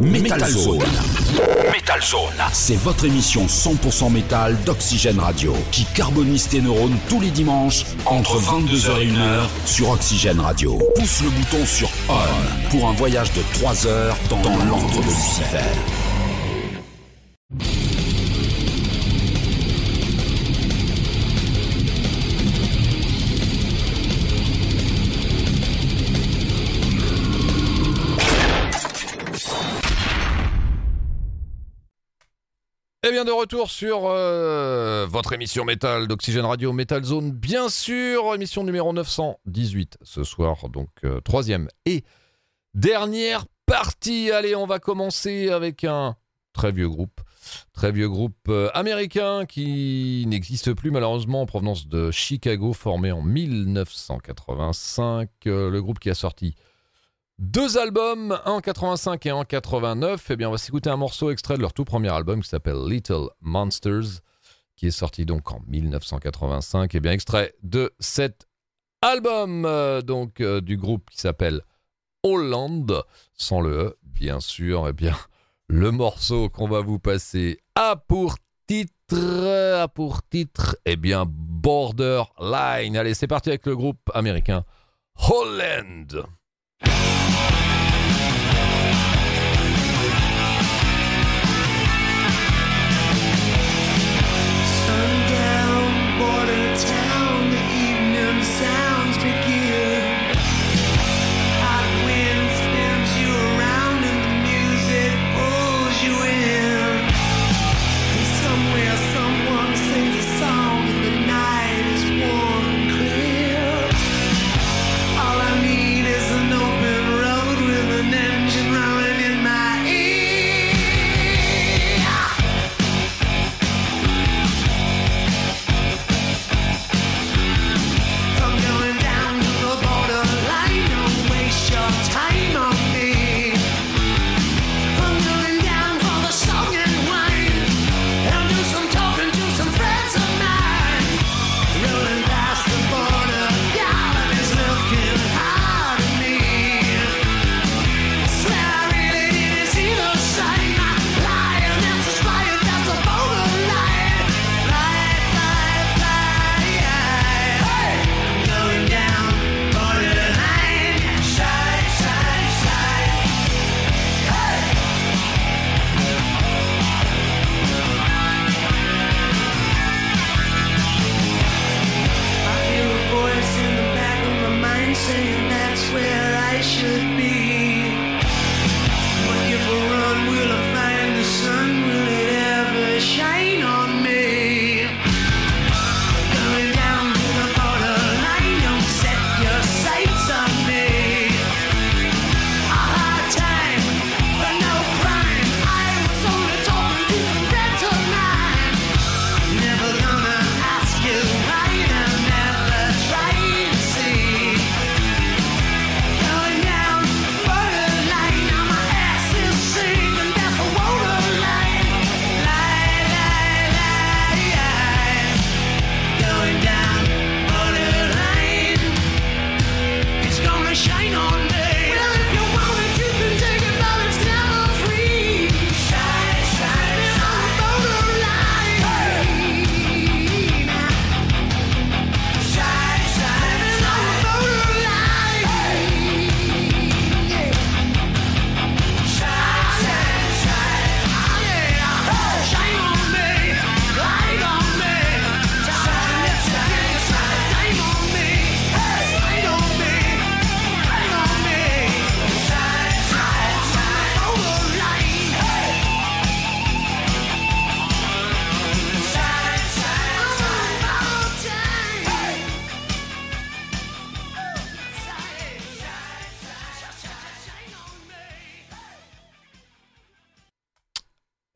Metal Zone. Metal Zone. C'est votre émission 100% métal d'Oxygène Radio qui carbonise tes neurones tous les dimanches entre 22h et 1h sur Oxygène Radio. Pousse le bouton sur On pour un voyage de 3 heures dans, dans l'antre de Lucifer. Et bien de retour sur euh, votre émission métal d'Oxygène Radio Metal Zone, bien sûr, émission numéro 918 ce soir, donc euh, troisième et dernière partie. Allez, on va commencer avec un très vieux groupe, très vieux groupe euh, américain qui n'existe plus malheureusement en provenance de Chicago, formé en 1985. le groupe qui a sorti deux albums, en 85 et en 89. Eh bien, on va s'écouter un morceau extrait de leur tout premier album qui s'appelle Little Monsters, qui est sorti donc en 1985. Eh bien, extrait de cet album, euh, donc euh, du groupe qui s'appelle Holland, sans le E, bien sûr. Eh bien, le morceau qu'on va vous passer a pour titre, a pour titre, eh bien, Borderline. Allez, c'est parti avec le groupe américain Holland.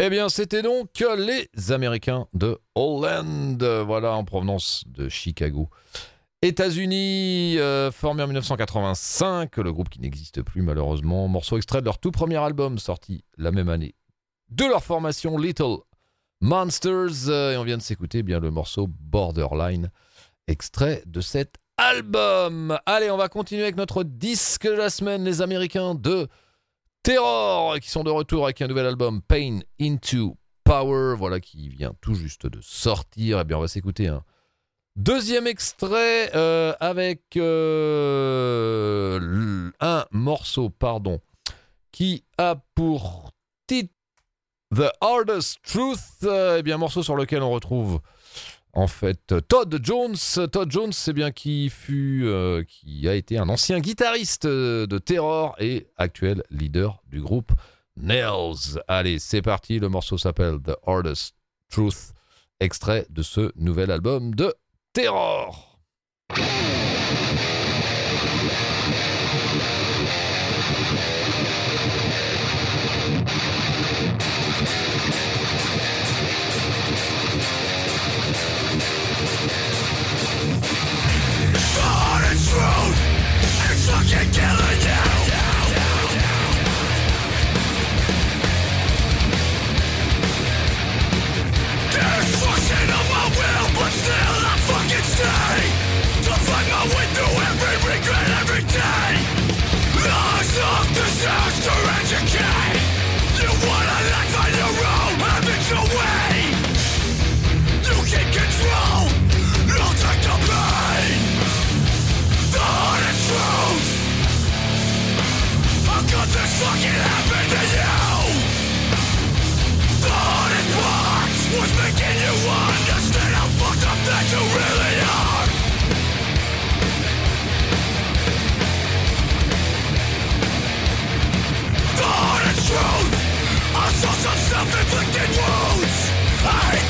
Eh bien, c'était donc les Américains de Holland, voilà, en provenance de Chicago. États-Unis, euh, formé en 1985, le groupe qui n'existe plus malheureusement, morceau extrait de leur tout premier album sorti la même année de leur formation Little Monsters, euh, et on vient de s'écouter bien le morceau Borderline, extrait de cet album. Allez, on va continuer avec notre disque de la semaine, les Américains de Terror qui sont de retour avec un nouvel album Pain into Power, voilà qui vient tout juste de sortir. Eh bien, on va s'écouter un deuxième extrait euh, avec euh, un morceau, pardon, qui a pour titre The Hardest Truth. eh bien, un morceau sur lequel on retrouve en fait Todd Jones. C'est bien qui fut, euh, qui a été un ancien guitariste de Terror et actuel leader du groupe Nails. Allez, c'est parti. Le morceau s'appelle The Hardest Truth, extrait de ce nouvel album de Terror.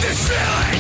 This feeling,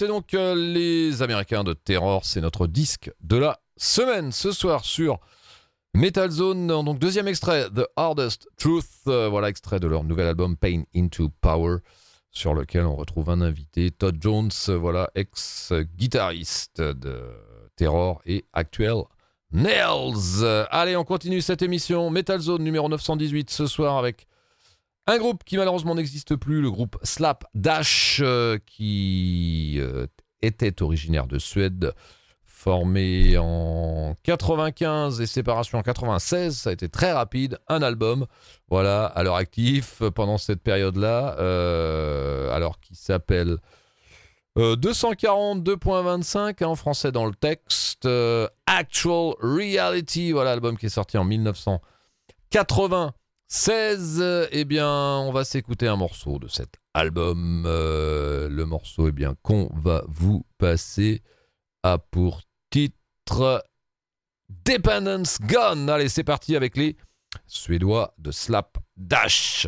c'était donc euh, les Américains de Terror, c'est notre disque de la semaine ce soir sur Metal Zone. Donc deuxième extrait, The Hardest Truth, euh, voilà extrait de leur nouvel album Pain into Power, sur lequel on retrouve un invité, Todd Jones, euh, voilà ex-guitariste de Terror et actuel Nails. Allez, on continue cette émission Metal Zone numéro 918 ce soir avec un groupe qui malheureusement n'existe plus, le groupe Slap Dash, euh, qui euh, était originaire de Suède, formé en 95 et séparation en 96. Ça a été très rapide, un album, voilà, à leur actif pendant cette période-là, euh, alors qui s'appelle euh, 242.25 hein, en français dans le texte, Actual Reality, voilà l'album qui est sorti en 1980. 16, eh bien, on va s'écouter un morceau de cet album. Euh, le morceau, eh bien, qu'on va vous passer a pour titre Dependence Gun. Allez, c'est parti avec les Suédois de Slap Dash.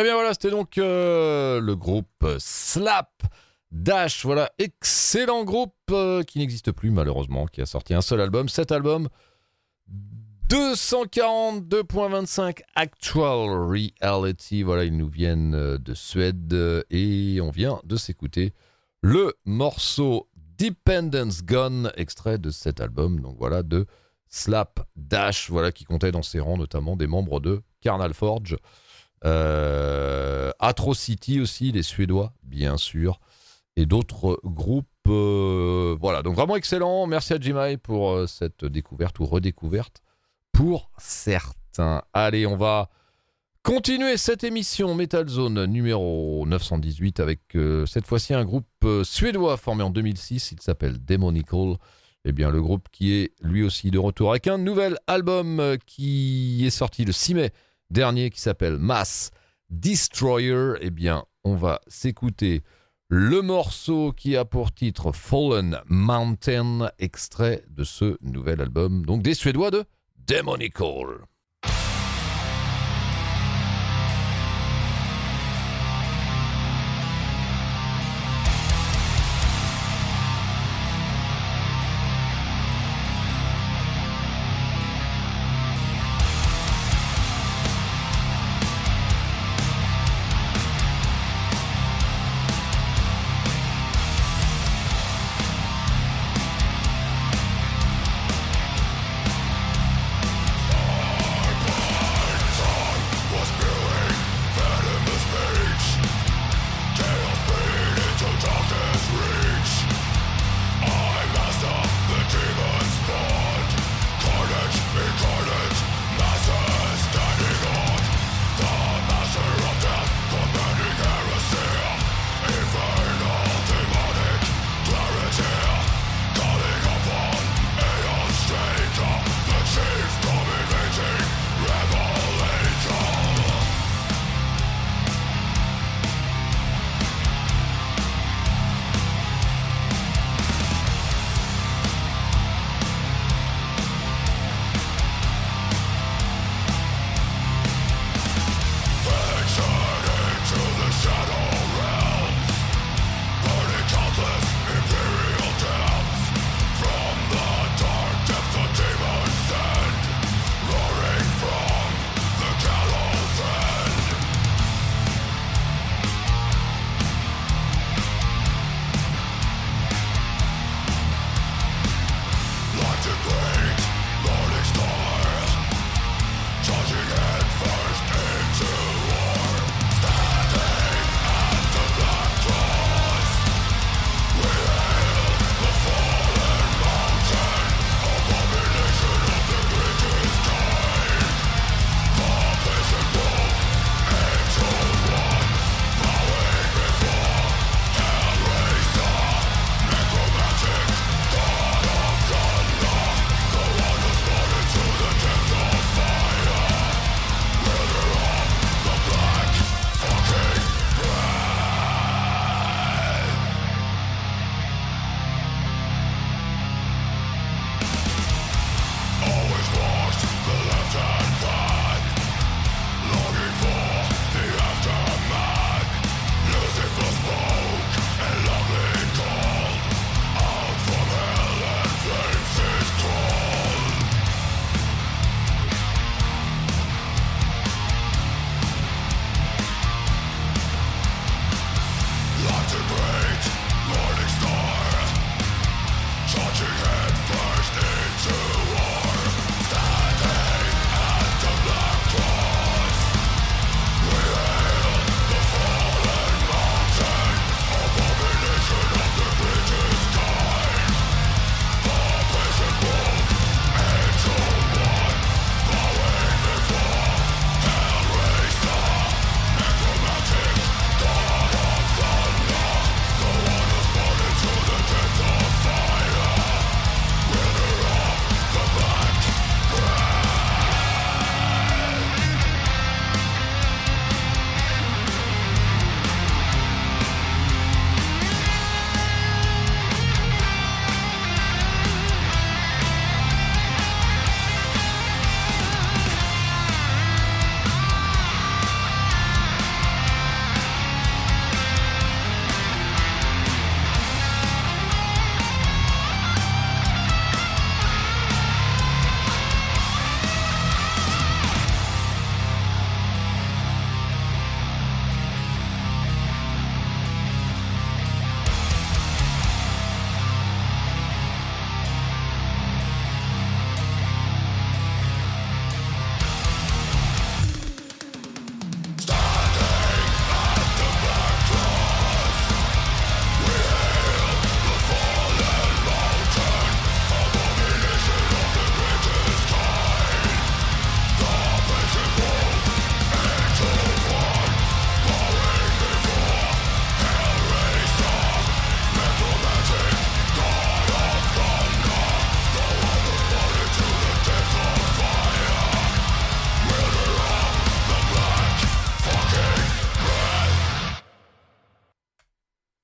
Eh bien voilà, c'était donc euh, le groupe Slap Dash. Voilà, excellent groupe euh, qui n'existe plus malheureusement, qui a sorti un seul album. Cet album, 242.25 Actual Reality. Voilà, ils nous viennent euh, de Suède et on vient de s'écouter le morceau Dependence Gun, extrait de cet album. Donc voilà, de Slap Dash, voilà, qui comptait dans ses rangs notamment des membres de Carnal Forge. Euh, Atrocity aussi, les Suédois, bien sûr, et d'autres groupes. Euh, voilà, donc vraiment excellent. Merci à Jimai pour euh, cette découverte ou redécouverte pour certains. Allez, on va continuer cette émission Metal Zone numéro 918 avec cette fois-ci un groupe suédois formé en 2006. Il s'appelle Demonical. Eh bien, le groupe qui est lui aussi de retour avec un nouvel album qui est sorti le 6 mai dernier qui s'appelle Mass Destroyer, eh bien, on va s'écouter le morceau qui a pour titre Fallen Mountain, extrait de ce nouvel album, donc des Suédois de Demonical.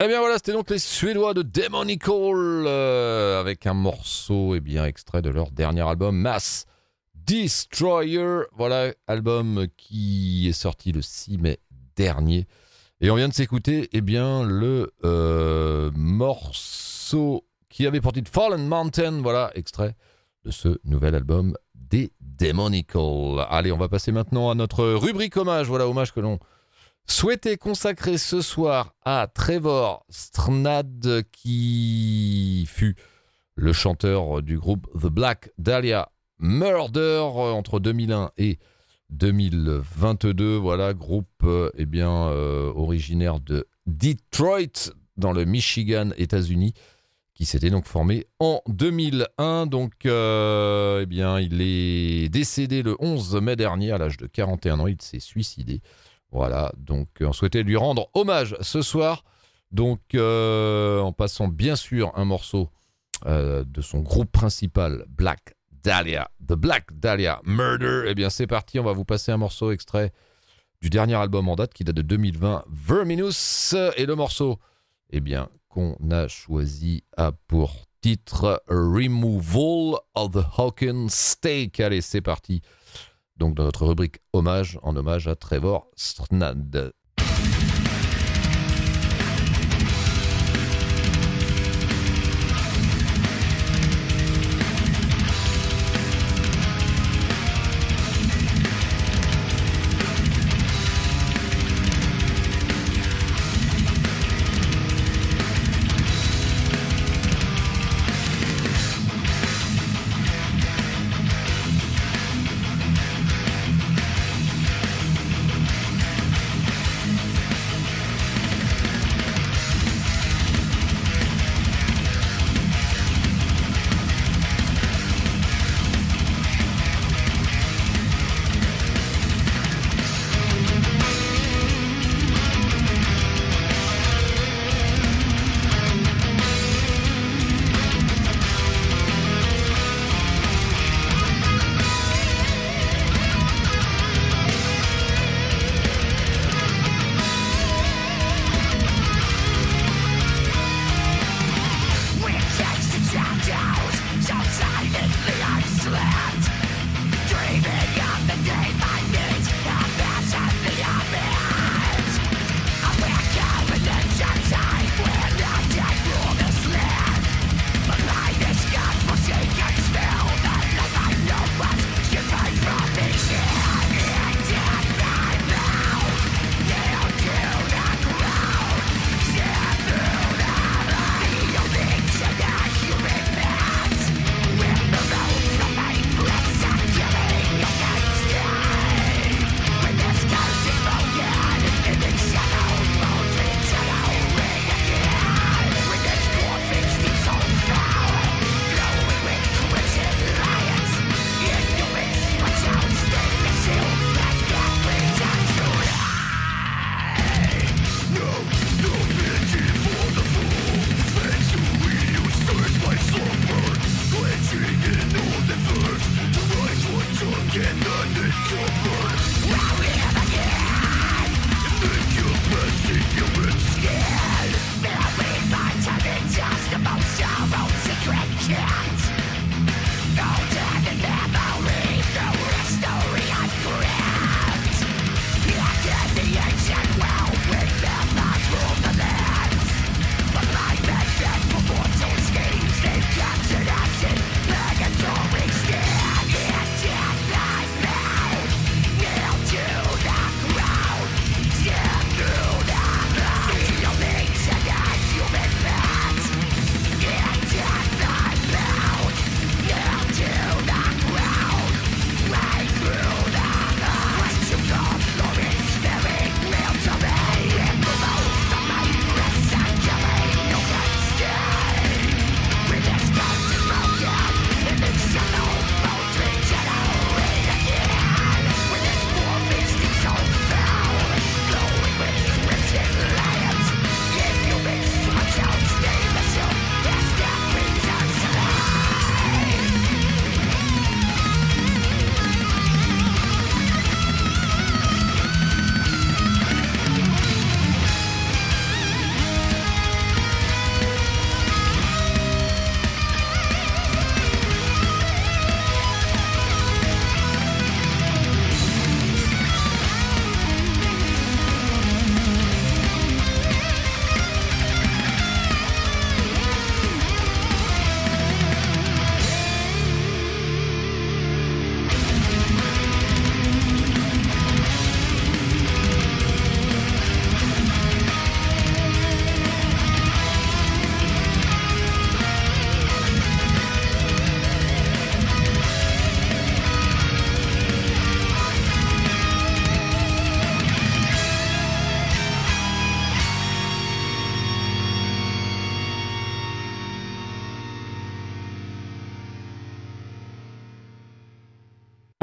Eh bien voilà, c'était donc les Suédois de Demonical euh, avec un morceau eh bien extrait de leur dernier album Mass Destroyer. Voilà, album qui est sorti le 6 mai dernier. Et on vient de s'écouter eh bien le euh, morceau qui avait pour titre Fallen Mountain, voilà, extrait de ce nouvel album des Demonical. Allez, on va passer maintenant à notre rubrique hommage. Voilà, hommage que l'on souhaitait consacrer ce soir à Trevor Strnad, qui fut le chanteur du groupe The Black Dahlia Murder entre 2001 et 2022. Voilà, groupe euh, eh bien, euh, originaire de Detroit, dans le Michigan, États-Unis, qui s'était donc formé en 2001. Donc, euh, eh bien, il est décédé le 11 mai dernier à l'âge de 41 ans. Il s'est suicidé. Voilà, donc on souhaitait lui rendre hommage ce soir. Donc, euh, en passant bien sûr un morceau euh, de son groupe principal, Black Dahlia, The Black Dahlia Murder. Eh bien, c'est parti, on va vous passer un morceau extrait du dernier album en date qui date de 2020, Verminous. Et le morceau, eh bien, qu'on a choisi a pour titre Removal of the Hawkins Steak. Allez, c'est parti donc dans notre rubrique hommage, en hommage à Trevor Strnad.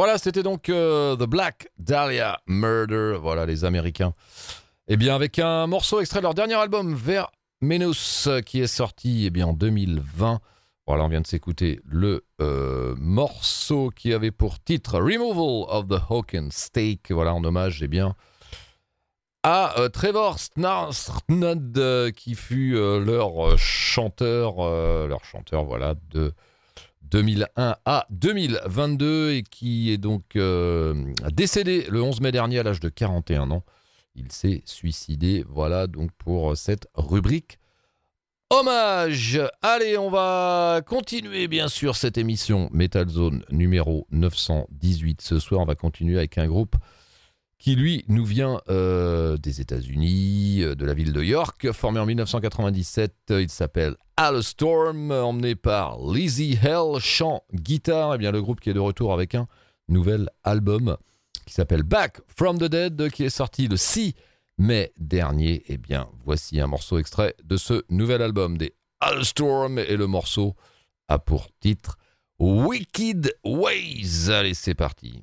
Voilà, c'était donc euh, The Black Dahlia Murder. Voilà, les Américains. Eh bien, avec un morceau extrait de leur dernier album, Vers qui est sorti eh bien, en 2020. Voilà, on vient de s'écouter le euh, morceau qui avait pour titre Removal of the Hawken Steak. Voilà, en hommage, eh bien, à euh, Trevor Snard, qui fut leur chanteur, leur chanteur, voilà, de 2001 à 2022 et qui est donc euh, décédé le 11 mai dernier à l'âge de 41 ans. Il s'est suicidé. Voilà donc pour cette rubrique hommage. Allez, on va continuer bien sûr cette émission Metal Zone numéro 918. Ce soir, on va continuer avec un groupe qui lui nous vient euh, des États-Unis, euh, de la ville de York, formé en 1997. Il s'appelle Storm, emmené par Lizzie Hell, chant, guitare. Et eh bien le groupe qui est de retour avec un nouvel album qui s'appelle Back from the Dead, qui est sorti le 6 mai dernier. Et eh bien voici un morceau extrait de ce nouvel album des Storm et le morceau a pour titre Wicked Ways. Allez, c'est parti.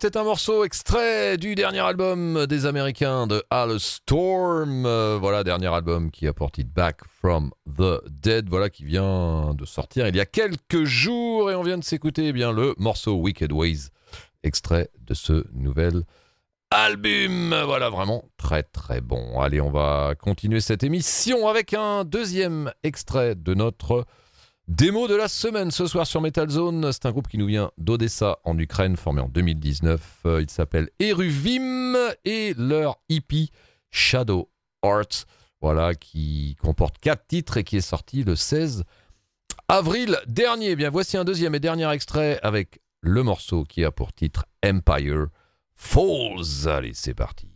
C'était un morceau extrait du dernier album des Américains de Storm. Euh, voilà, dernier album qui a porté Back from the Dead, voilà, qui vient de sortir il y a quelques jours et on vient de s'écouter eh bien le morceau Wicked Ways. extrait de ce nouvel album. Voilà, vraiment très très bon. Allez, on va continuer cette émission avec un deuxième extrait de notre démo de la semaine ce soir sur Metal Zone. C'est un groupe qui nous vient d'Odessa en Ukraine, formé en 2019. Euh, il s'appelle Eruvim et leur hippie Shadow Art, voilà, qui comporte quatre titres et qui est sorti le 16 avril dernier. Bien, voici un deuxième et dernier extrait avec le morceau qui a pour titre Empire Falls. Allez, c'est parti.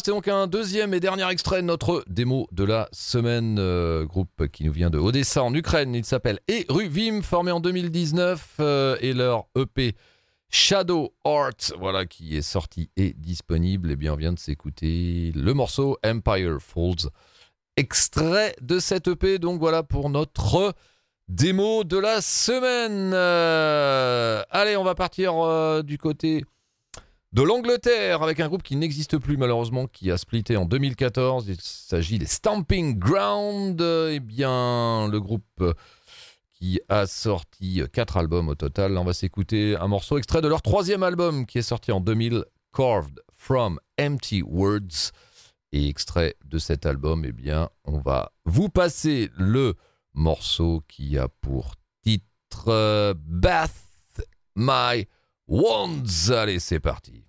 C'était donc un deuxième et dernier extrait de notre démo de la semaine. euh, groupe qui nous vient de Odessa en Ukraine. Il s'appelle Eruvim, formé en 2019. euh, et leur EP Shadow Art, voilà, qui est sorti et disponible. Et bien, on vient de s'écouter le morceau Empire Falls. Extrait de cette EP. Donc voilà pour notre démo de la semaine. Euh, allez, on va partir du côté de l'Angleterre avec un groupe qui n'existe plus malheureusement, qui a splitté en 2014. Il s'agit des Stamping Ground. Eh bien, le groupe qui a sorti quatre albums au total. Là, on va s'écouter un morceau extrait de leur troisième album qui est sorti en 2000, Carved from Empty Words. Et extrait de cet album, eh bien, on va vous passer le morceau qui a pour titre Bath My Wands. Allez, c'est parti.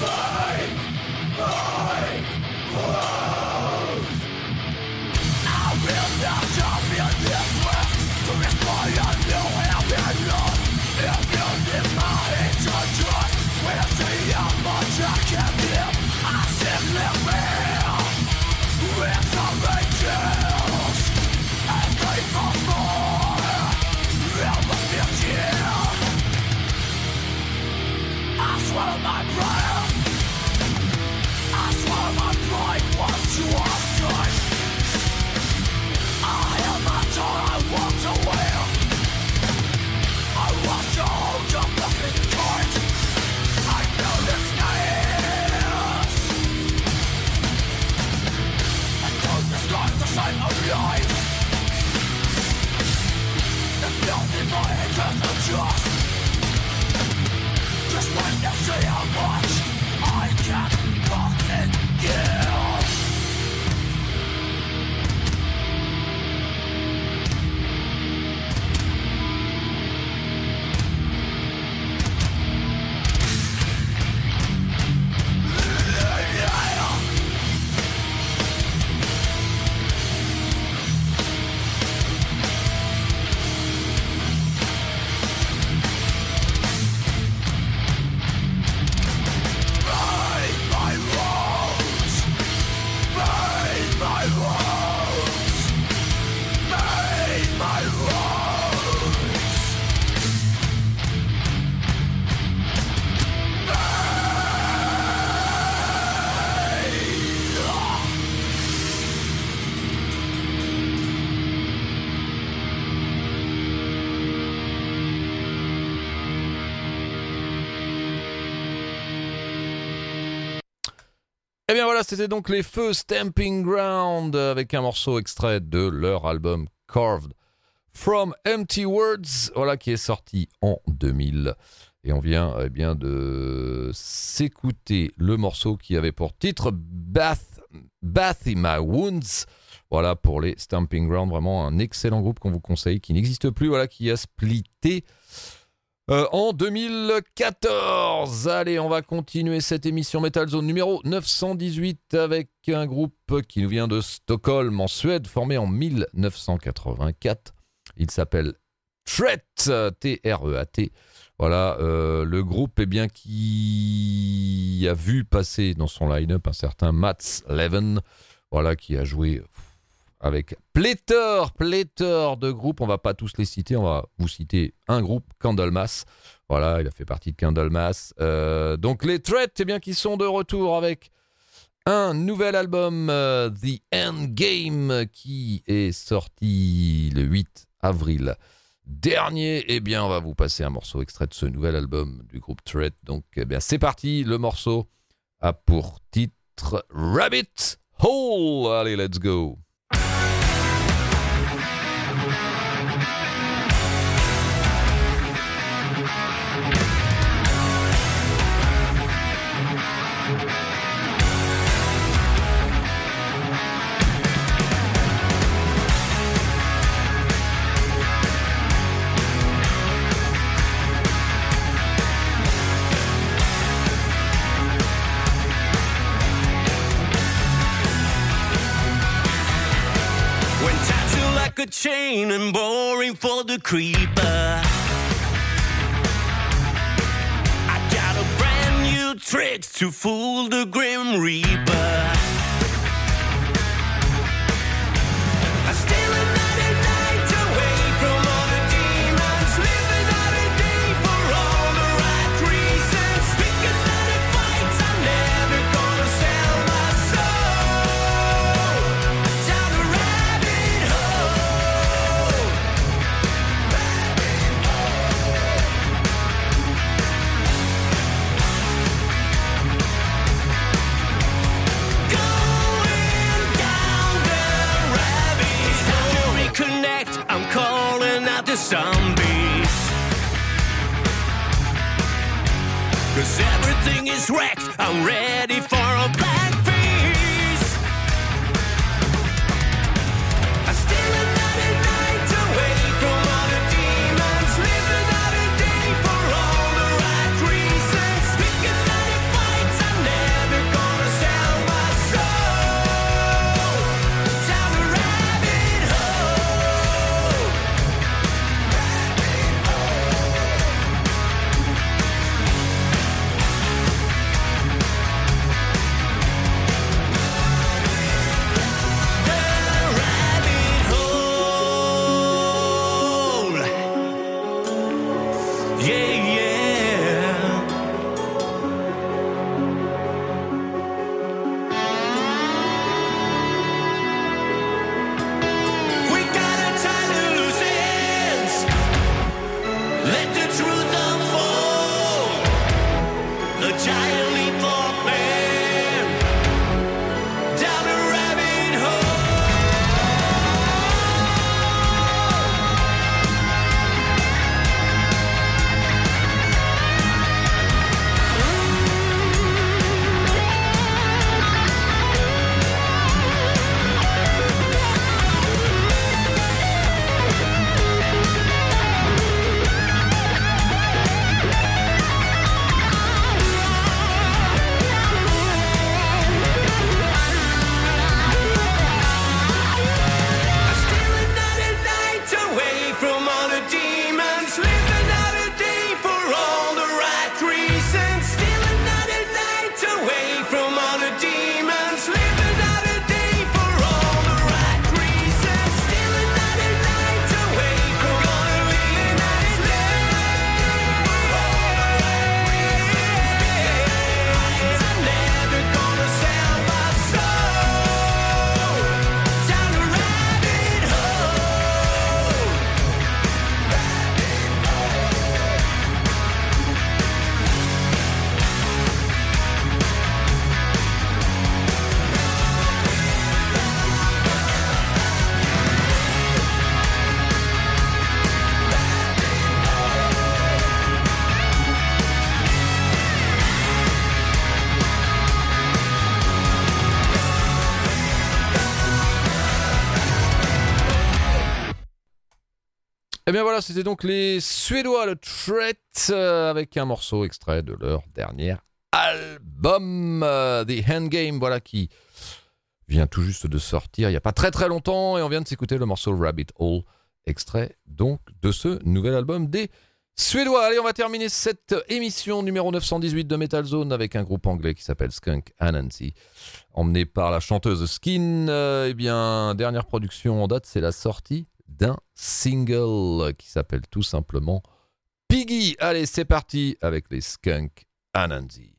mine! Bien voilà, c'était donc les feux Stamping Ground avec un morceau extrait de leur album Carved from Empty Words, voilà qui est sorti en 2000. Et on vient eh bien de s'écouter le morceau qui avait pour titre Bath, Bath in My Wounds. Voilà pour les Stamping Ground, vraiment un excellent groupe qu'on vous conseille, qui n'existe plus, voilà, qui a splitté euh, en 2014. Allez, on va continuer cette émission Metal Zone numéro 918 avec un groupe qui nous vient de Stockholm en Suède, formé en 1984. Il s'appelle Tret, T-R-E-A-T. Voilà, euh, le groupe eh bien, qui a vu passer dans son line-up un certain Mats Leven, voilà, qui a joué avec pléthore, pléthore de groupes. On va pas tous les citer, on va vous citer un groupe, Candlemas. Voilà, il a fait partie de Candlemas. Euh, donc les Threats, eh bien, qui sont de retour avec un nouvel album, euh, The Endgame, qui est sorti le 8 avril dernier. Eh bien, on va vous passer un morceau extrait de ce nouvel album du groupe Threat. Donc, eh bien, c'est parti. Le morceau a pour titre Rabbit Hole. Allez, let's go. Chain and boring for the creeper. I got a brand new trick to fool the grim reaper. Zombies. Cause everything is wrecked, I'm ready for a black bien voilà, c'était donc les Suédois, le Threat, euh, avec un morceau extrait de leur dernier album, euh, The Handgame, voilà, qui vient tout juste de sortir il n'y a pas très très longtemps, et on vient de s'écouter le morceau Rabbit Hole, extrait donc de ce nouvel album des Suédois. Allez, on va terminer cette émission numéro 918 de Metal Zone avec un groupe anglais qui s'appelle Skunk Anansi, emmené par la chanteuse Skin. Euh, eh bien, dernière production en date, c'est la sortie d'un single qui s'appelle tout simplement Piggy. Allez, c'est parti avec les Skunk Anansi.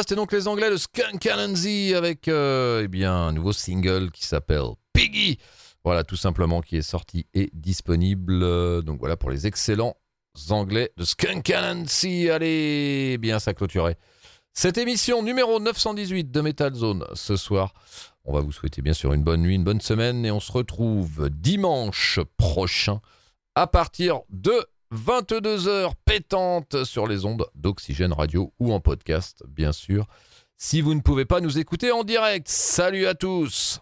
C'était donc les Anglais de Skunk Anansi avec euh, eh bien, un nouveau single qui s'appelle Piggy. Voilà, tout simplement, qui est sorti et disponible. Donc voilà pour les excellents Anglais de Skunk Anansi. Allez, bien ça clôturait cette émission numéro 918 de Metal Zone ce soir. On va vous souhaiter bien sûr une bonne nuit, une bonne semaine et on se retrouve dimanche prochain à partir de 22 heures pétantes sur les ondes d'Oxygène Radio ou en podcast, bien sûr. Si vous ne pouvez pas nous écouter en direct, salut à tous